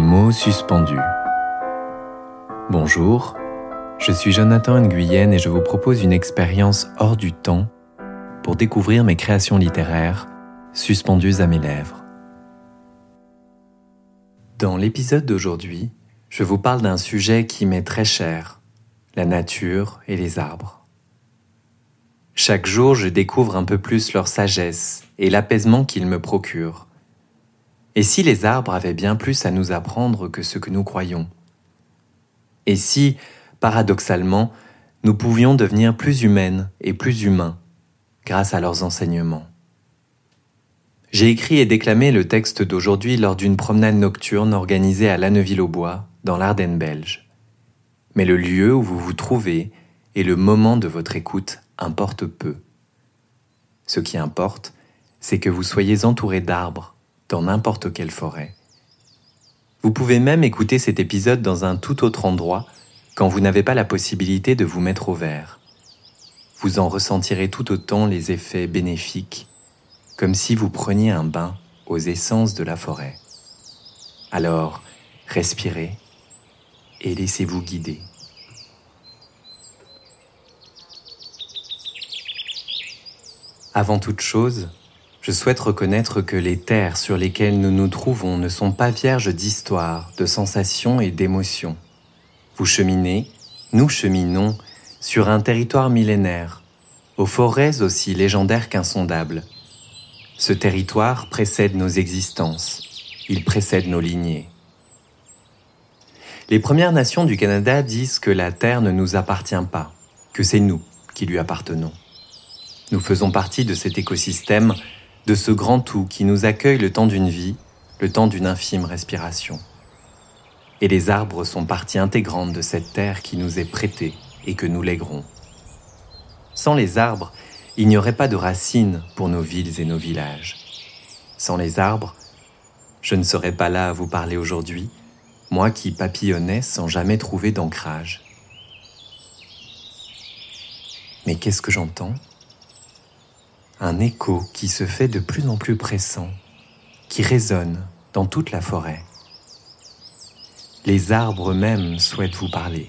Mots suspendus. Bonjour, je suis Jonathan Nguyen et je vous propose une expérience hors du temps pour découvrir mes créations littéraires suspendues à mes lèvres. Dans l'épisode d'aujourd'hui, je vous parle d'un sujet qui m'est très cher, la nature et les arbres. Chaque jour, je découvre un peu plus leur sagesse et l'apaisement qu'ils me procurent et si les arbres avaient bien plus à nous apprendre que ce que nous croyons? Et si, paradoxalement, nous pouvions devenir plus humaines et plus humains grâce à leurs enseignements? J'ai écrit et déclamé le texte d'aujourd'hui lors d'une promenade nocturne organisée à Lanneville-au-Bois, dans l'Ardenne belge. Mais le lieu où vous vous trouvez et le moment de votre écoute importent peu. Ce qui importe, c'est que vous soyez entouré d'arbres dans n'importe quelle forêt. Vous pouvez même écouter cet épisode dans un tout autre endroit quand vous n'avez pas la possibilité de vous mettre au vert. Vous en ressentirez tout autant les effets bénéfiques, comme si vous preniez un bain aux essences de la forêt. Alors, respirez et laissez-vous guider. Avant toute chose, je souhaite reconnaître que les terres sur lesquelles nous nous trouvons ne sont pas vierges d'histoire, de sensations et d'émotions. Vous cheminez, nous cheminons, sur un territoire millénaire, aux forêts aussi légendaires qu'insondables. Ce territoire précède nos existences, il précède nos lignées. Les Premières Nations du Canada disent que la Terre ne nous appartient pas, que c'est nous qui lui appartenons. Nous faisons partie de cet écosystème de ce grand tout qui nous accueille le temps d'une vie, le temps d'une infime respiration. Et les arbres sont partie intégrante de cette terre qui nous est prêtée et que nous léguerons. Sans les arbres, il n'y aurait pas de racines pour nos villes et nos villages. Sans les arbres, je ne serais pas là à vous parler aujourd'hui, moi qui papillonnais sans jamais trouver d'ancrage. Mais qu'est-ce que j'entends? Un écho qui se fait de plus en plus pressant, qui résonne dans toute la forêt. Les arbres eux-mêmes souhaitent vous parler.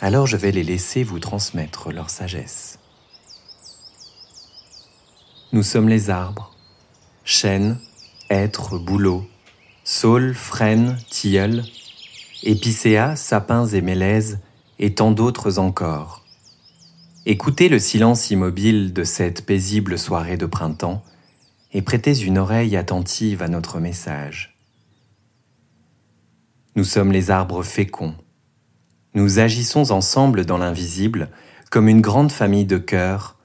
Alors je vais les laisser vous transmettre leur sagesse. Nous sommes les arbres, chênes, hêtres, bouleaux, saules, frênes, tilleuls, épicéas, sapins et mélèzes, et tant d'autres encore. Écoutez le silence immobile de cette paisible soirée de printemps et prêtez une oreille attentive à notre message. Nous sommes les arbres féconds. Nous agissons ensemble dans l'invisible comme une grande famille de cœurs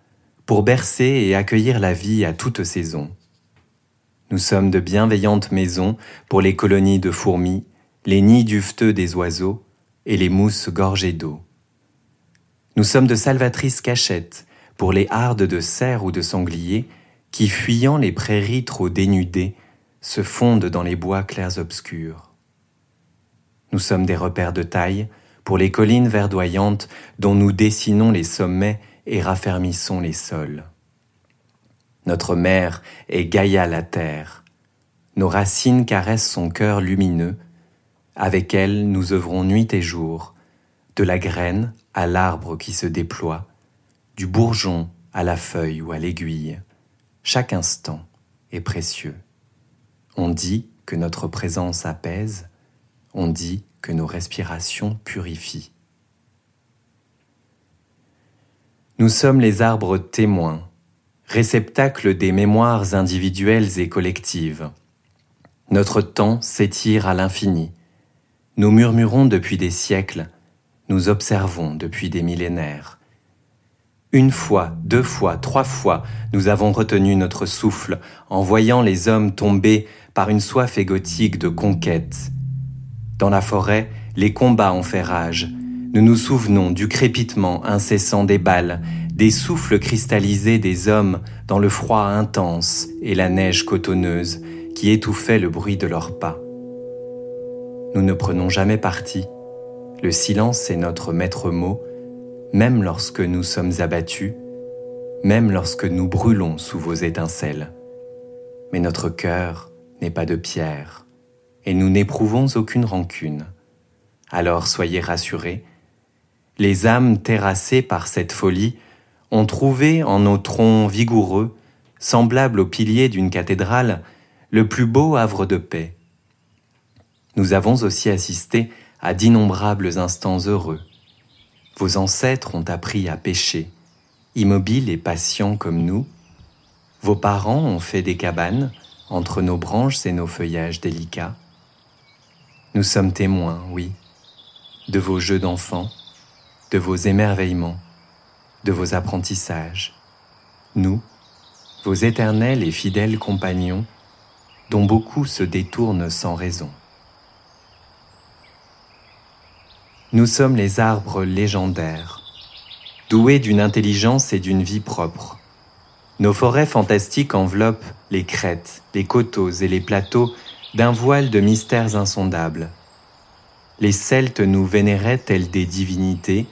pour bercer et accueillir la vie à toutes saisons. Nous sommes de bienveillantes maisons pour les colonies de fourmis, les nids duveteux des oiseaux et les mousses gorgées d'eau. Nous sommes de salvatrices cachettes pour les hardes de cerfs ou de sangliers qui, fuyant les prairies trop dénudées, se fondent dans les bois clairs obscurs. Nous sommes des repères de taille pour les collines verdoyantes dont nous dessinons les sommets et raffermissons les sols. Notre mère est Gaïa la terre. Nos racines caressent son cœur lumineux. Avec elle, nous œuvrons nuit et jour, de la graine à l'arbre qui se déploie, du bourgeon à la feuille ou à l'aiguille. Chaque instant est précieux. On dit que notre présence apaise, on dit que nos respirations purifient. Nous sommes les arbres témoins, réceptacles des mémoires individuelles et collectives. Notre temps s'étire à l'infini. Nous murmurons depuis des siècles nous observons depuis des millénaires. Une fois, deux fois, trois fois, nous avons retenu notre souffle en voyant les hommes tomber par une soif égotique de conquête. Dans la forêt, les combats ont fait rage. Nous nous souvenons du crépitement incessant des balles, des souffles cristallisés des hommes dans le froid intense et la neige cotonneuse qui étouffaient le bruit de leurs pas. Nous ne prenons jamais parti, le silence est notre maître mot, même lorsque nous sommes abattus, même lorsque nous brûlons sous vos étincelles. Mais notre cœur n'est pas de pierre, et nous n'éprouvons aucune rancune. Alors soyez rassurés, les âmes terrassées par cette folie ont trouvé en nos troncs vigoureux, semblables aux piliers d'une cathédrale, le plus beau havre de paix. Nous avons aussi assisté à d'innombrables instants heureux. Vos ancêtres ont appris à pêcher, immobiles et patients comme nous. Vos parents ont fait des cabanes entre nos branches et nos feuillages délicats. Nous sommes témoins, oui, de vos jeux d'enfants, de vos émerveillements, de vos apprentissages. Nous, vos éternels et fidèles compagnons, dont beaucoup se détournent sans raison. Nous sommes les arbres légendaires, doués d'une intelligence et d'une vie propre. Nos forêts fantastiques enveloppent les crêtes, les coteaux et les plateaux d'un voile de mystères insondables. Les Celtes nous vénéraient tels des divinités,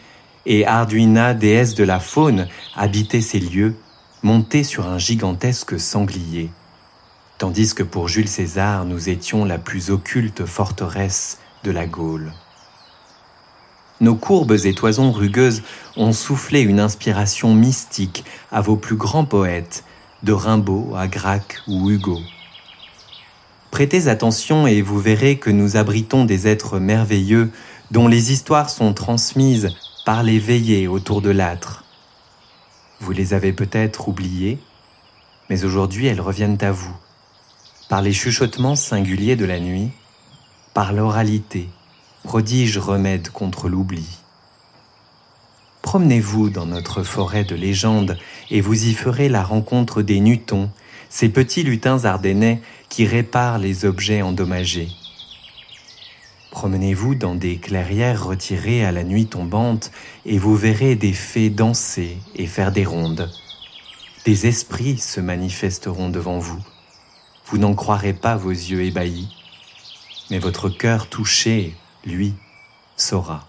et Arduina, déesse de la faune, habitait ces lieux, montée sur un gigantesque sanglier, tandis que pour Jules César nous étions la plus occulte forteresse de la Gaule. Nos courbes et toisons rugueuses ont soufflé une inspiration mystique à vos plus grands poètes, de Rimbaud à Gracq ou Hugo. Prêtez attention et vous verrez que nous abritons des êtres merveilleux dont les histoires sont transmises par les veillées autour de l'âtre. Vous les avez peut-être oubliées, mais aujourd'hui elles reviennent à vous, par les chuchotements singuliers de la nuit, par l'oralité, prodige remède contre l'oubli. Promenez-vous dans notre forêt de légendes et vous y ferez la rencontre des nutons, ces petits lutins ardennais qui réparent les objets endommagés. Promenez-vous dans des clairières retirées à la nuit tombante et vous verrez des fées danser et faire des rondes. Des esprits se manifesteront devant vous. Vous n'en croirez pas vos yeux ébahis, mais votre cœur touché lui, saura.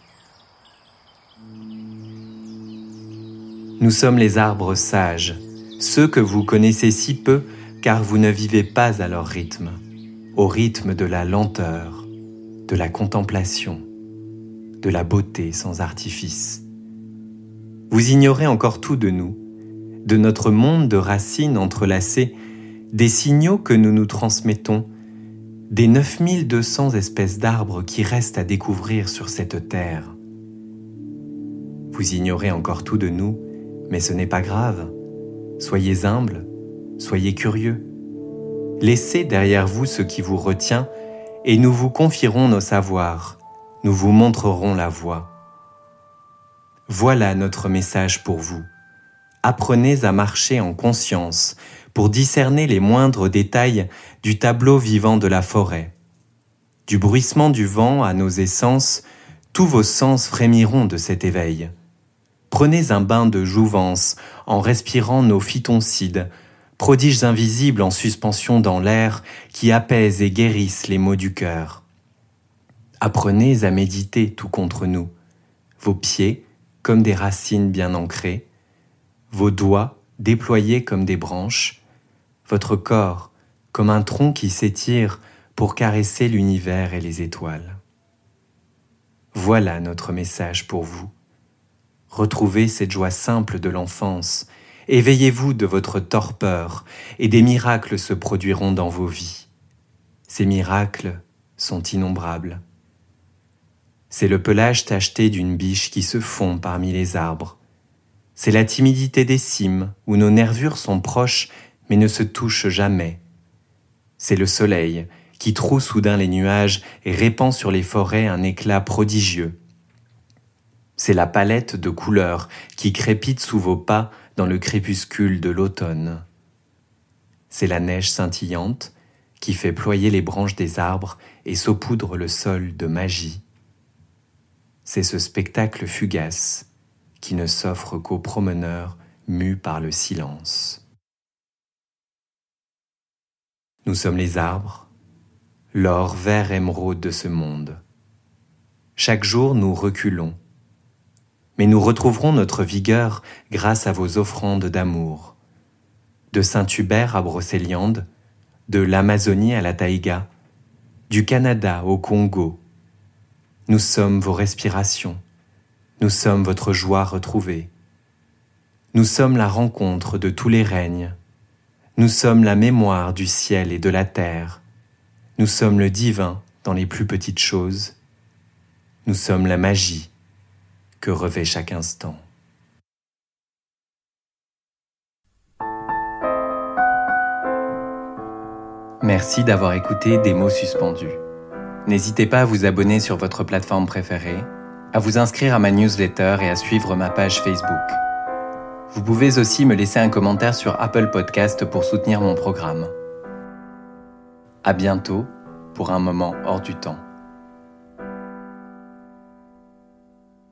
Nous sommes les arbres sages, ceux que vous connaissez si peu car vous ne vivez pas à leur rythme, au rythme de la lenteur, de la contemplation, de la beauté sans artifice. Vous ignorez encore tout de nous, de notre monde de racines entrelacées, des signaux que nous nous transmettons des 9200 espèces d'arbres qui restent à découvrir sur cette terre. Vous ignorez encore tout de nous, mais ce n'est pas grave. Soyez humble, soyez curieux. Laissez derrière vous ce qui vous retient et nous vous confierons nos savoirs, nous vous montrerons la voie. Voilà notre message pour vous. Apprenez à marcher en conscience pour discerner les moindres détails du tableau vivant de la forêt. Du bruissement du vent à nos essences, tous vos sens frémiront de cet éveil. Prenez un bain de jouvence en respirant nos phytoncides, prodiges invisibles en suspension dans l'air qui apaisent et guérissent les maux du cœur. Apprenez à méditer tout contre nous, vos pieds comme des racines bien ancrées, vos doigts déployés comme des branches, votre corps comme un tronc qui s'étire pour caresser l'univers et les étoiles. Voilà notre message pour vous. Retrouvez cette joie simple de l'enfance, éveillez-vous de votre torpeur, et des miracles se produiront dans vos vies. Ces miracles sont innombrables. C'est le pelage tacheté d'une biche qui se fond parmi les arbres. C'est la timidité des cimes où nos nervures sont proches mais ne se touche jamais. C'est le soleil qui troue soudain les nuages et répand sur les forêts un éclat prodigieux. C'est la palette de couleurs qui crépite sous vos pas dans le crépuscule de l'automne. C'est la neige scintillante qui fait ployer les branches des arbres et saupoudre le sol de magie. C'est ce spectacle fugace qui ne s'offre qu'aux promeneurs mus par le silence. Nous sommes les arbres, l'or vert émeraude de ce monde. Chaque jour nous reculons, mais nous retrouverons notre vigueur grâce à vos offrandes d'amour. De Saint-Hubert à Brocéliande, de l'Amazonie à la taïga, du Canada au Congo. Nous sommes vos respirations, nous sommes votre joie retrouvée. Nous sommes la rencontre de tous les règnes, nous sommes la mémoire du ciel et de la terre, nous sommes le divin dans les plus petites choses, nous sommes la magie que revêt chaque instant. Merci d'avoir écouté Des mots suspendus. N'hésitez pas à vous abonner sur votre plateforme préférée, à vous inscrire à ma newsletter et à suivre ma page Facebook. Vous pouvez aussi me laisser un commentaire sur Apple Podcast pour soutenir mon programme. À bientôt pour un moment hors du temps.